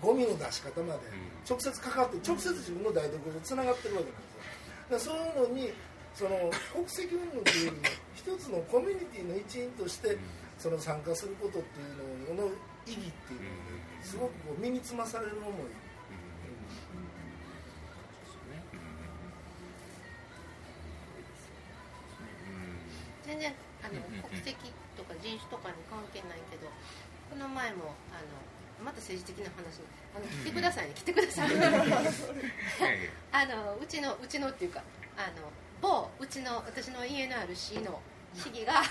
ゴミの出し方まで直接関わって直接自分の台所とつながってるわけなんですよ。そういうのにその国籍云々というよりも一つのコミュニティの一員としてその参加することっていうのの意義っていうのすごくこう身につまされる思い、全然あの国籍とか人種とかに関係ないけどこの前もあのまた政治的な話あの来てくださいね。来てください。あのうちのうちのっていうかあの某うちの私の家のある市の市議が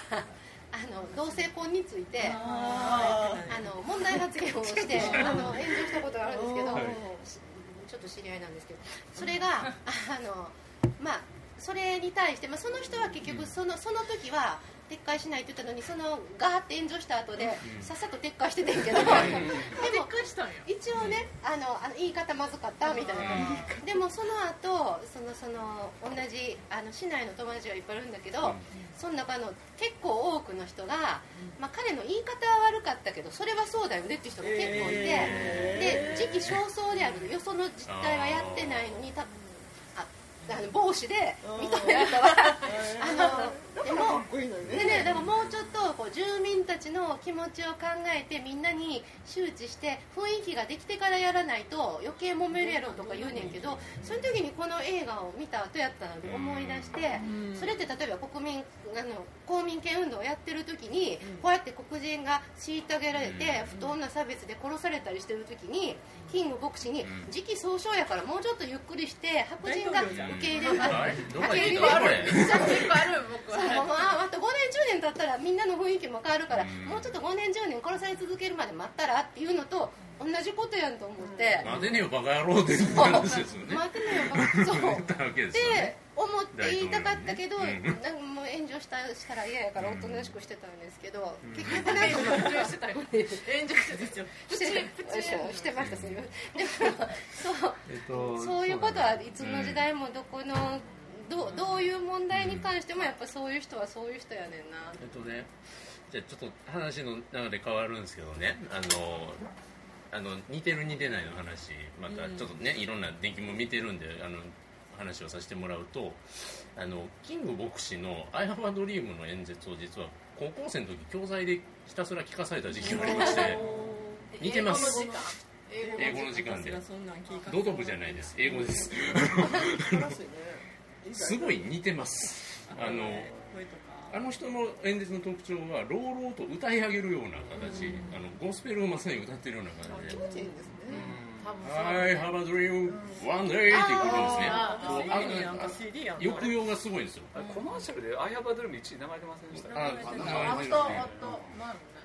あの同性婚についてああの問題発言をして あの炎上したことがあるんですけど、はい。しちょっと知り合いなんですけどそれがあのまあそれに対して、まあ、その人は結局そのその時は撤回しないって言ったのにそのガーって炎上した後でさっさと撤回しててんけど。でも一応ねあのあの言い方まずかったみたいな。でもその後そのその同じあの市内の友達がいっぱいいるんだけど、その中の結構多くの人が、まあ、彼の言い方は悪かったけどそれはそうだよねっていう人が結構いて、で時期尚早であるよ。その実態はやってないのにたああの帽子で認めるとは。あのでもでね、だからもうちょっとこう住民たちの気持ちを考えてみんなに周知して雰囲気ができてからやらないと余計揉めるやろとか言うねんけどその時にこの映画を見た後やったので思い出してそれって例えば国民あの公民権運動をやってる時にこうやって黒人が虐げられて不当な差別で殺されたりしてる時にキング牧師に時期尚早やからもうちょっとゆっくりして白人が受け入れる。あれどこ受け入れある僕。はああと5年10年経ったらみんなの雰囲気も変わるから、もうちょっと5年10年殺され続けるまで待ったらっていうのと同じことやんと思って、待てねえよバカ野郎っていう話ですよね。待ってみようそう言ったわけですよでね思って言いたかったけど、なんかもう炎上したしたら嫌やからおとなしくしてたんですけど、うん。結局なんか炎上してたよ炎上してたよしてしてましたすみませんでもそうえっとそういうことはいつの時代もどこのどうどういう問題に関してもやっぱそういう人はそういう人やねんな。えっとねじゃあちょっと話の流れ変わるんですけどね。あのあの似てる似てないの話またちょっとね、いろんな電気も見てるんであの話をさせてもらうとあのキング牧師の「I have a dream」の演説を実は高校生の時教材でひたすら聞かされた時期がありまして似てます。英語の時間。で。道徳じゃないです。英語です。すごい似てます。あのあの人の演説の特徴は朗々と歌い上げるような形、あのゴスペルをまさに歌ってるような感じ。で気持ちいいんですね。多分「I have a dream one day」ってくるんですね。あ抑揚がすごいんですよ。コマーシャルで「アイハバドルム」1位流れてませんでした？ああったあったなんやろね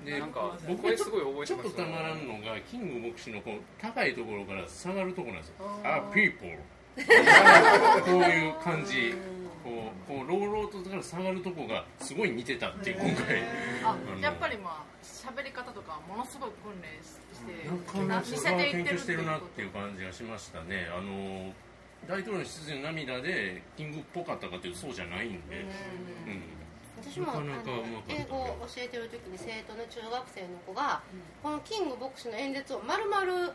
でなんか僕声すごい覚えちょっとたまらんのがキング牧師のこう高いところから下がるところなんですよ「あ people」こういう感じこうこう朗々とから下がるとこがすごい似てたっていう今回。あのやっぱりまあ喋り方とかものすごい訓練してなかなか似せていってる研究してるなっていう感じがしましたね。あの大統領の出自の涙でキングっぽかったかというとそうじゃないんで、うん私も英語を教えてる時に生徒の中学生の子が、このキング牧師の演説を丸々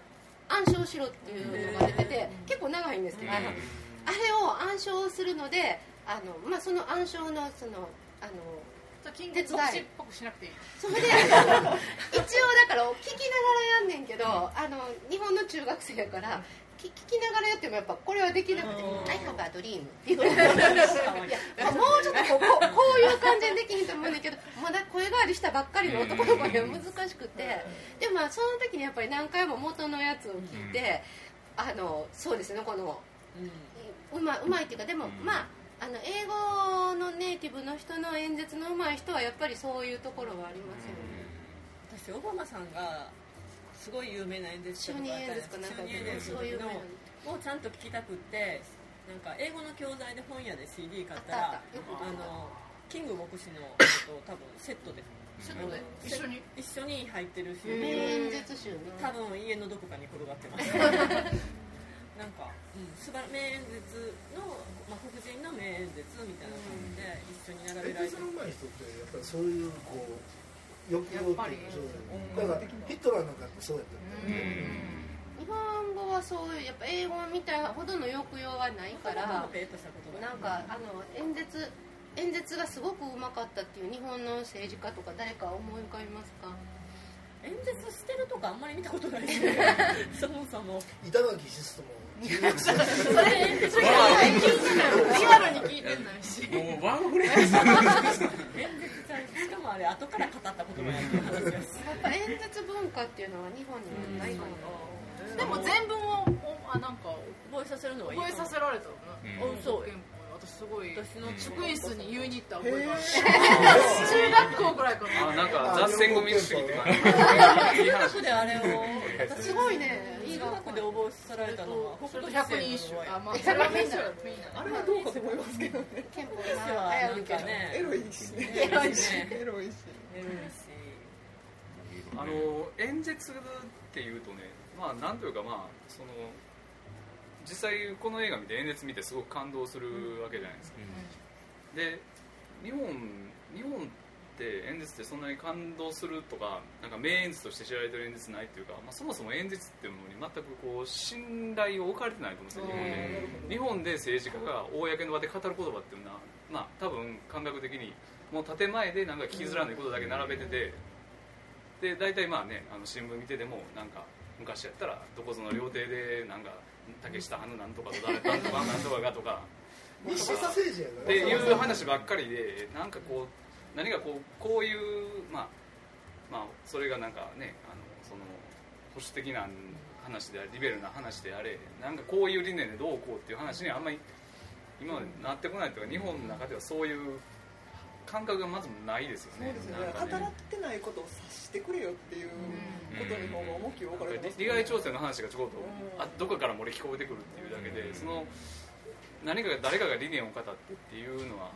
暗唱しろっていうのが出てて、結構長いんですけど、あのあれを暗唱するのであの、まあ、その暗唱のそのあのキングボクシっぽくしなくていい。それで一応だから聞きながらやんねんけど、あの日本の中学生やから聞聞きながらやってもやっぱこれはできなくて「I have a dream」っていういやもうちょっとこうこうこういう感じでできひんと思うんだけどまだ声変わりしたばっかりの男の子には難しくてでもまあその時にやっぱり何回も元のやつを聞いて、あのそうですねこのうまうまいっていうかでも、まああの英語のネイティブの人の演説のうまい人はやっぱりそういうところはありますよね。私オバマさんがすごい有名な演説者とかあった就任演説かなんか就任演説そういうのをちゃんと聞きたくってなんか英語の教材で本屋で CD 買ったらあったあったよくあのキング牧師のこと多分セットでセットで一緒に一緒に入ってるし演説集多分家のどこかに転がってますなんか、うん、素晴ら名演説の、まあ、黒人の名演説みたいな感じで一緒に並べられて。演説の上手い人ってやっぱりそういうこう抑揚っていうだからヒットラーなんかそうやったよね。日本語はそういうやっぱ英語みたいほどの抑揚はないからなんかあの演説演説がすごくうまかったっていう日本の政治家とか誰か思い浮かびますか？演説してるとかあんまり見たことないですね。そもそも。板垣シストもそれ演説リアルに聞いてないしもうワンフレーズ演説ちゃんしかもあれ後から語った言葉やっていう話ですやっぱ演説文化っていうのは日本にはないかなでも全文をおあなんか覚えさせるのはいい覚えさせられたのねうんうんそう憲法すごい私の職員室に言いに行った覚えがあるへ中学校ぐらいか。な あなんか雑戦組主義って中話学であれを。すごいね。中学で覚えさられたのはそれと北百人一首。あまああれはどうかと思いますけどね。憲法なんかねエロいしね。エロいしね。エロいしエロいしあの演説っていうとねまあなんというかまあその実際この映画見て演説見てすごく感動するわけじゃないですか、で日本日本って演説ってそんなに感動するとかなんか名演説として知られてる演説ないっていうか、まあ、そもそも演説っていうものに全くこう信頼を置かれてないと思うんですよ日本で。日本で政治家が公の場で語る言葉っていうのはまあ多分感覚的にもう建前でなんか聞きづらいことだけ並べててで大体まあねあの新聞見てでもなんか昔やったらどこぞの料亭でなんか竹下花なんとかと誰なんとかなんとかがとか。っていう話ばっかりでなんかこう何かこうこういうまあまあそれがなんかねあのその保守的な話であれリベラルな話であれなんかこういう理念でどうこうっていう話にあんまり今までなってこないというか日本の中ではそういう感覚がまずないですよね。ね。なんか語ってないことを察してくれよっていうことに方が重きを置かれてます。利害調整の話がちょこっとあどこから漏れ聞こえてくるっていうだけでその何かが誰かが理念を語ってっていうのは、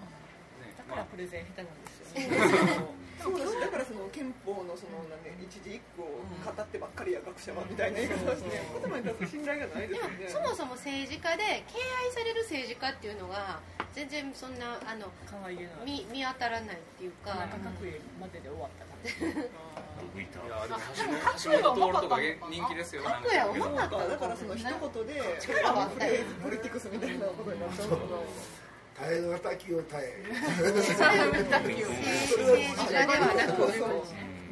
ねだからプレゼン下手なんですそう。だしだからその憲法のそのなん、ね、一字一句を語ってばっかりや学者はみたいな言い方をして言葉に信頼がないでですもよね。そもそも政治家で敬愛される政治家っていうのが全然そんなあの見見当たらないっていうか。なんか各位までで終わった感じ。浮いやでもあ橋本徹とか人気ですよなんか。っかっただからその一言で力があったよ。ポリティクスみたいなことになっちゃうけど耐え難きを耐え。政治家ではなく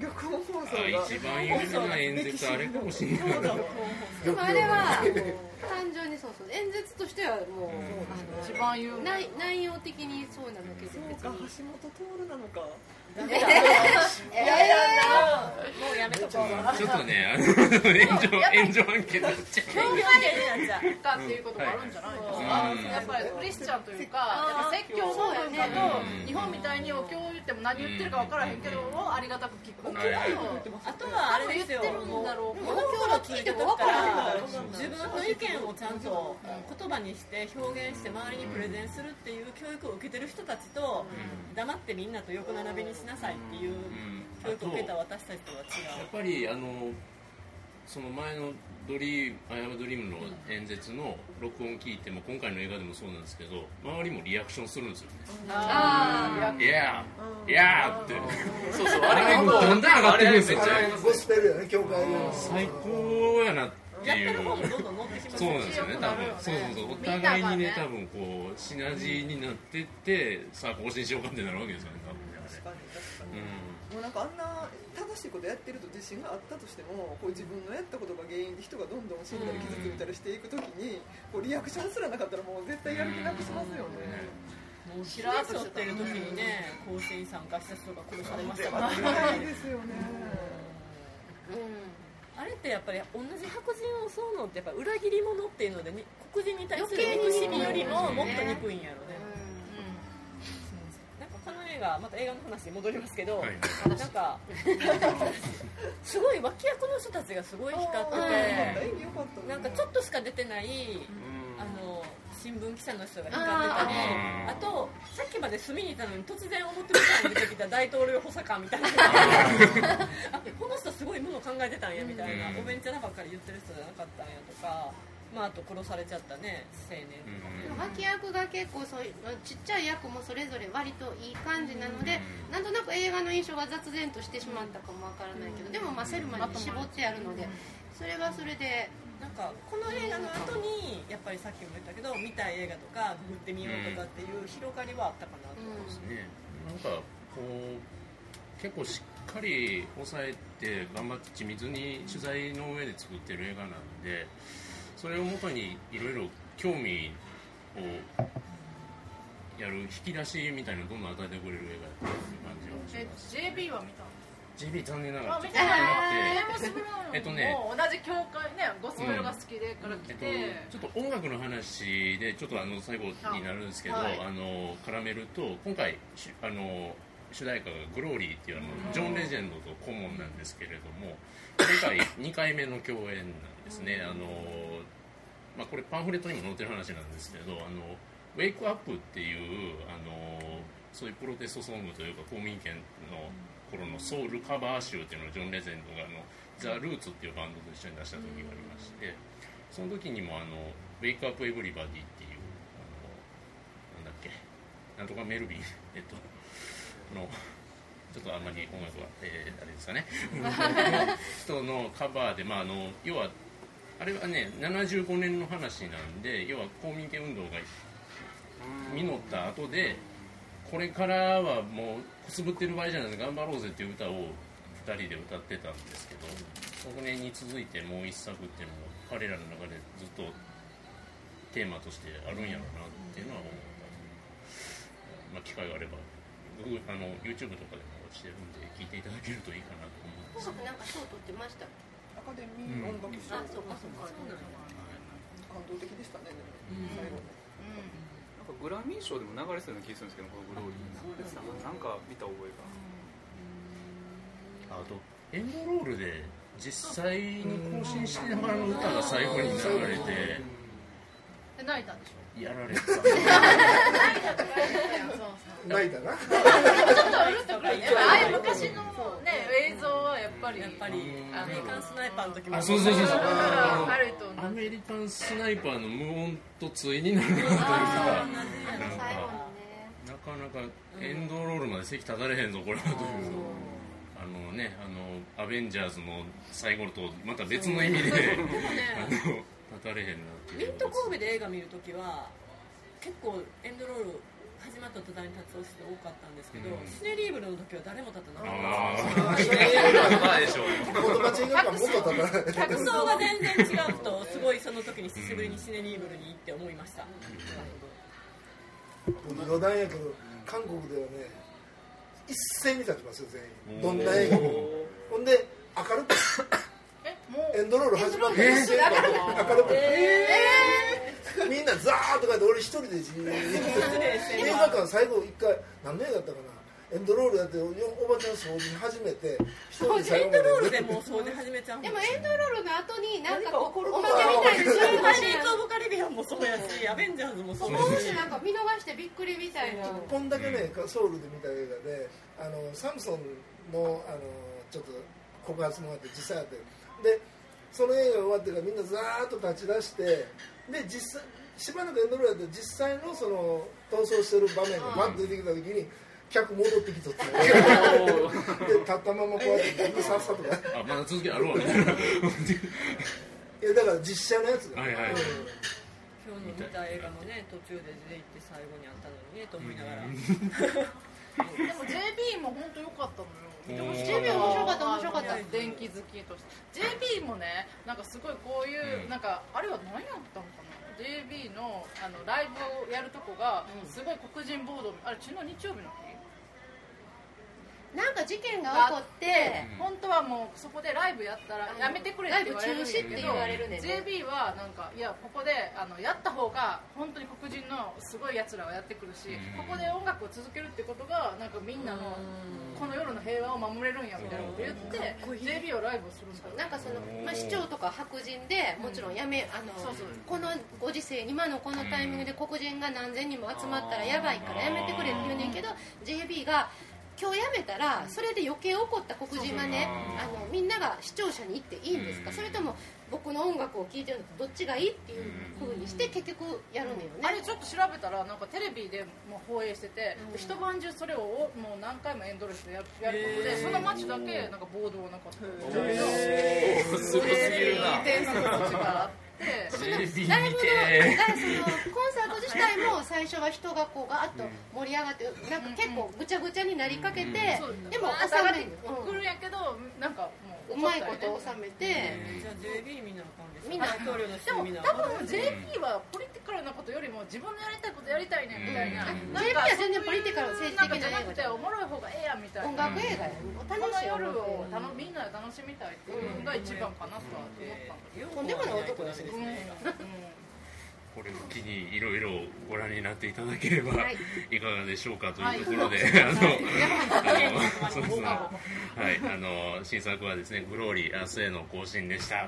逆音放送。一番有名な演説あれかもしれないでもあれは単純にそうそう。演説としてはもう、一番有名。内内容的にそうなだけでそうか橋本徹なのかダメだもうやめとこう。ちょっとねあの炎上炎上案件になっちゃう。教会になっちゃうかっていうこと。もあるん。じゃないですか、はいやっぱりクリスチャンというか説教の文化と日本みたいにお経を言っても何言ってるか分からへん。けどもありがたく聞くはいあとはあれですよ言ってるんだろう物心ついた時から自分の意見をちゃんと言葉にして表現して周りにプレゼンするっていう教育を受けてる人たちと黙ってみんなと横並びにしなさいっていう教育を受けた私たちとは違やっぱりあのその前のドリーム「アイアムドリームの演説の録音聞いても今回の映画でもそうなんですけど周りもリアクションするんですよねあ「いやいや」ってそうそうあれがもうどんどん上がってくるんですよゴスペルやね教会で最高やなってうやっていうる方もどんどん乗ってきますそうなんですよね多分そうそうそうお互いにね多分こうシナジーになってってさあ更新しようかってなるわけですよね多分うん。もうなんかあんな正しいことやってると自信があったとしてもこう自分のやったことが原因で人がどんどん死んだり傷ついたりしていくときにこうリアクションすらなかったらもう絶対やる気なくしますよね。もう知らずってる時にね甲子園参加した人が殺されましたから。ないねですよね。あれってやっぱり同じ白人を襲うのってやっぱ裏切り者っていうのでに黒人に対する余計に憎しみよりももっと憎いんやろ画また映画の話に戻りますけど、はいなんかすごい脇役の人たちがすごい光っててなんかちょっとしか出てないあの新聞記者の人が光ってたりあとさっきまで隅にいたのに突然表舞台に出てきた大統領補佐官みたいな。あこの人すごいもの考えてたんやみたいなうん。おべんちゃなばっかり言ってる人じゃなかったんやとか、まあ、あと殺されちゃったね青年とか。ね、脇役が結構そういうちっちゃい役もそれぞれ割といい感じなので、なんとなく映画の印象が雑然としてしまったかもわからないけど、でもまあセルマに絞ってやるので、それはそれでなんかこの映画の後にやっぱりさっきも言ったけど見たい映画とかググってみようとかっていう広がりはあったかなと思います、ね。なんかこう結構しっかり抑えて頑張って緻密に取材の上で作ってる映画なんでそれをもとにいろいろ興味をやる引き出しみたいなのをどんどん与えてくれる映画だっていう感じはしえます。JB は見た JB 残念ながらあ見ちょってえっとねも同じ教会ねゴスペルが好きでから来えて、っと、ちょっと音楽の話でちょっとあの最後になるんですけどあ、はい。の絡めると今回しあの主題歌が「グローリー」っていうあのジョン・レジェンドと顧問なんですけれども今回2回目の共演なんですね。あの、まあ、これパンフレットにも載ってる話なんですけど「あのウェイクアップ」っていうあのそういうプロテストソングというか公民権の頃のソウルカバー集っていうのをジョン・レジェンドがあのザ・ルーツっていうバンドと一緒に出した時がありましてその時にもあの「ウェイクアップ・エブリバディ」っていうあのなんだっけなんとかメルビンえっとのちょっとあんまり音楽は、えーあれですかね。人のカバーで、まあ、あの要はあれはね75年の話なんで要は公民権運動が実った後でこれからはもうくすぶってる場合じゃない頑張ろうぜっていう歌を2人で歌ってたんですけどそこに続いてもう一作っていうのも彼らの中でずっとテーマとしてあるんやろうなっていうのは思った、まあ、機会があれば僕あの YouTube とかでもしてるんで聞いていただけるといいかなと思うんですなんか賞取ってました？アカデミー音楽賞、あそうかそうか。感動的でしたね、でも。最後。のなんかグラミー賞でも流れてたような気がするんですけどこのグローリーなんか見た覚えが。あとエンドロールで実際に更新してながらの歌が最後に流れて。で泣いたんでしょ？やられた。そうそう泣いたな。ちょっとうるっとくるねああいう昔のね映像はやっぱりやっぱりアメリカンスナイパーの時もあそうそうそうそうあるとアメリカンスナイパーの無音と対になるなというかなか最後のねなかなかエンドロールまで席立たれへんぞこれはというあのねあのアベンジャーズの最後とまた別の意味であの立たれへんなっていうミント神戸で映画見るときは結構エンドロール始まった途端に立つ人多かったんですけど、うん。シネリーブルの時は誰も立たなかあった。まあでしょう言葉違うからもっと立たない。客層が全然違うとすごいその時に久しぶりにシネリーブルに行って思いました、余談やけど韓国ではね一斉に立ちますよ全員。どんな映画も。ほんで明るく。えもう。エンドロール始まって明るくみんなザーッとかって俺一人でじーっと。映画館最後一回何の映画だったかな？エンドロールやっておばちゃん掃除始めて一人で最エンドロールでもう掃除始めちゃうん。でもエンドロールの後になんかこうおま何か起こるけみたいなそういうパリーツ・オブ・カリビアンもそうやしアベンジャーズもそうやしなんか見逃してびっくりみたいな。こんだけねソウルで見た映画であのサムソンのあのちょっと告発もあって実際あって。でその映画終わってからみんなザーッと立ち出してで実際しばらくエンドロールやって実際のその逃走してる場面がバッと出てきた時に客戻ってきとって で立ったままこうやって指さっさとかあまだ続きあるわみたいないやだから実写のやつが、はいはいうん。今日の見た映画もね途中で出て行って最後にあったのにねと思いながら。でも JB も本当良かったのよ見てほしい JB 面白かった面白かった。電気好きとして。JB もねなんかすごいこういう、うん。なんかあれは何やったのかな？JB のあのライブをやるとこがすごい黒人ボードあれ昨日日曜日の日？なんか事件が起こって本当はもうそこでライブやったらやめてくれって言われるんだね JB はなんかいやここであのやった方が本当に黒人のすごいやつらはやってくるしここで音楽を続けるってことがなんかみんなのこの夜の平和を守れるんやみたいなこと言って JB はライブをするんだよなんかその、まあ、市長とか白人でもちろんやめあのこのご時世今のこのタイミングで黒人が何千人も集まったらやばいからやめてくれって言うねんけど JB が今日やめたらそれで余計起こった黒人はねあのみんなが視聴者に行っていいんですか。それとも僕の音楽を聴いてるのとどっちがいいっていうふうにして結局やるのよね。あれちょっと調べたらなんかテレビでも放映してて、で一晩中それをもう何回もエンドレスでややることでその街だけなんか暴動はなかったすごすぎるなってそのライブのテレビ見て。だからそのコンサート自体も最初は人がこうガーッと盛り上がってなんか結構ぐちゃぐちゃになりかけてでも収収めめてくるんやけどなんかもううまいこと収めてじゃあ JB みんなの感じです。みんでも人みん。な多分 JP はポリティカルなことよりも自分のやりたいことやりたいねみたいな、JP かは全然ポリティカル政治的じゃなくておもろい方がええやんみたいな。音楽映画や楽しい夜をみんなで楽しみたいっていうのが一番かなとは思ったんだけど、とんでもない男ですうん。ねこれを機にいろいろご覧になっていただければはい。いかがでしょうかというところで、はい。あの、新作はですね、グローリー明日への更新でした。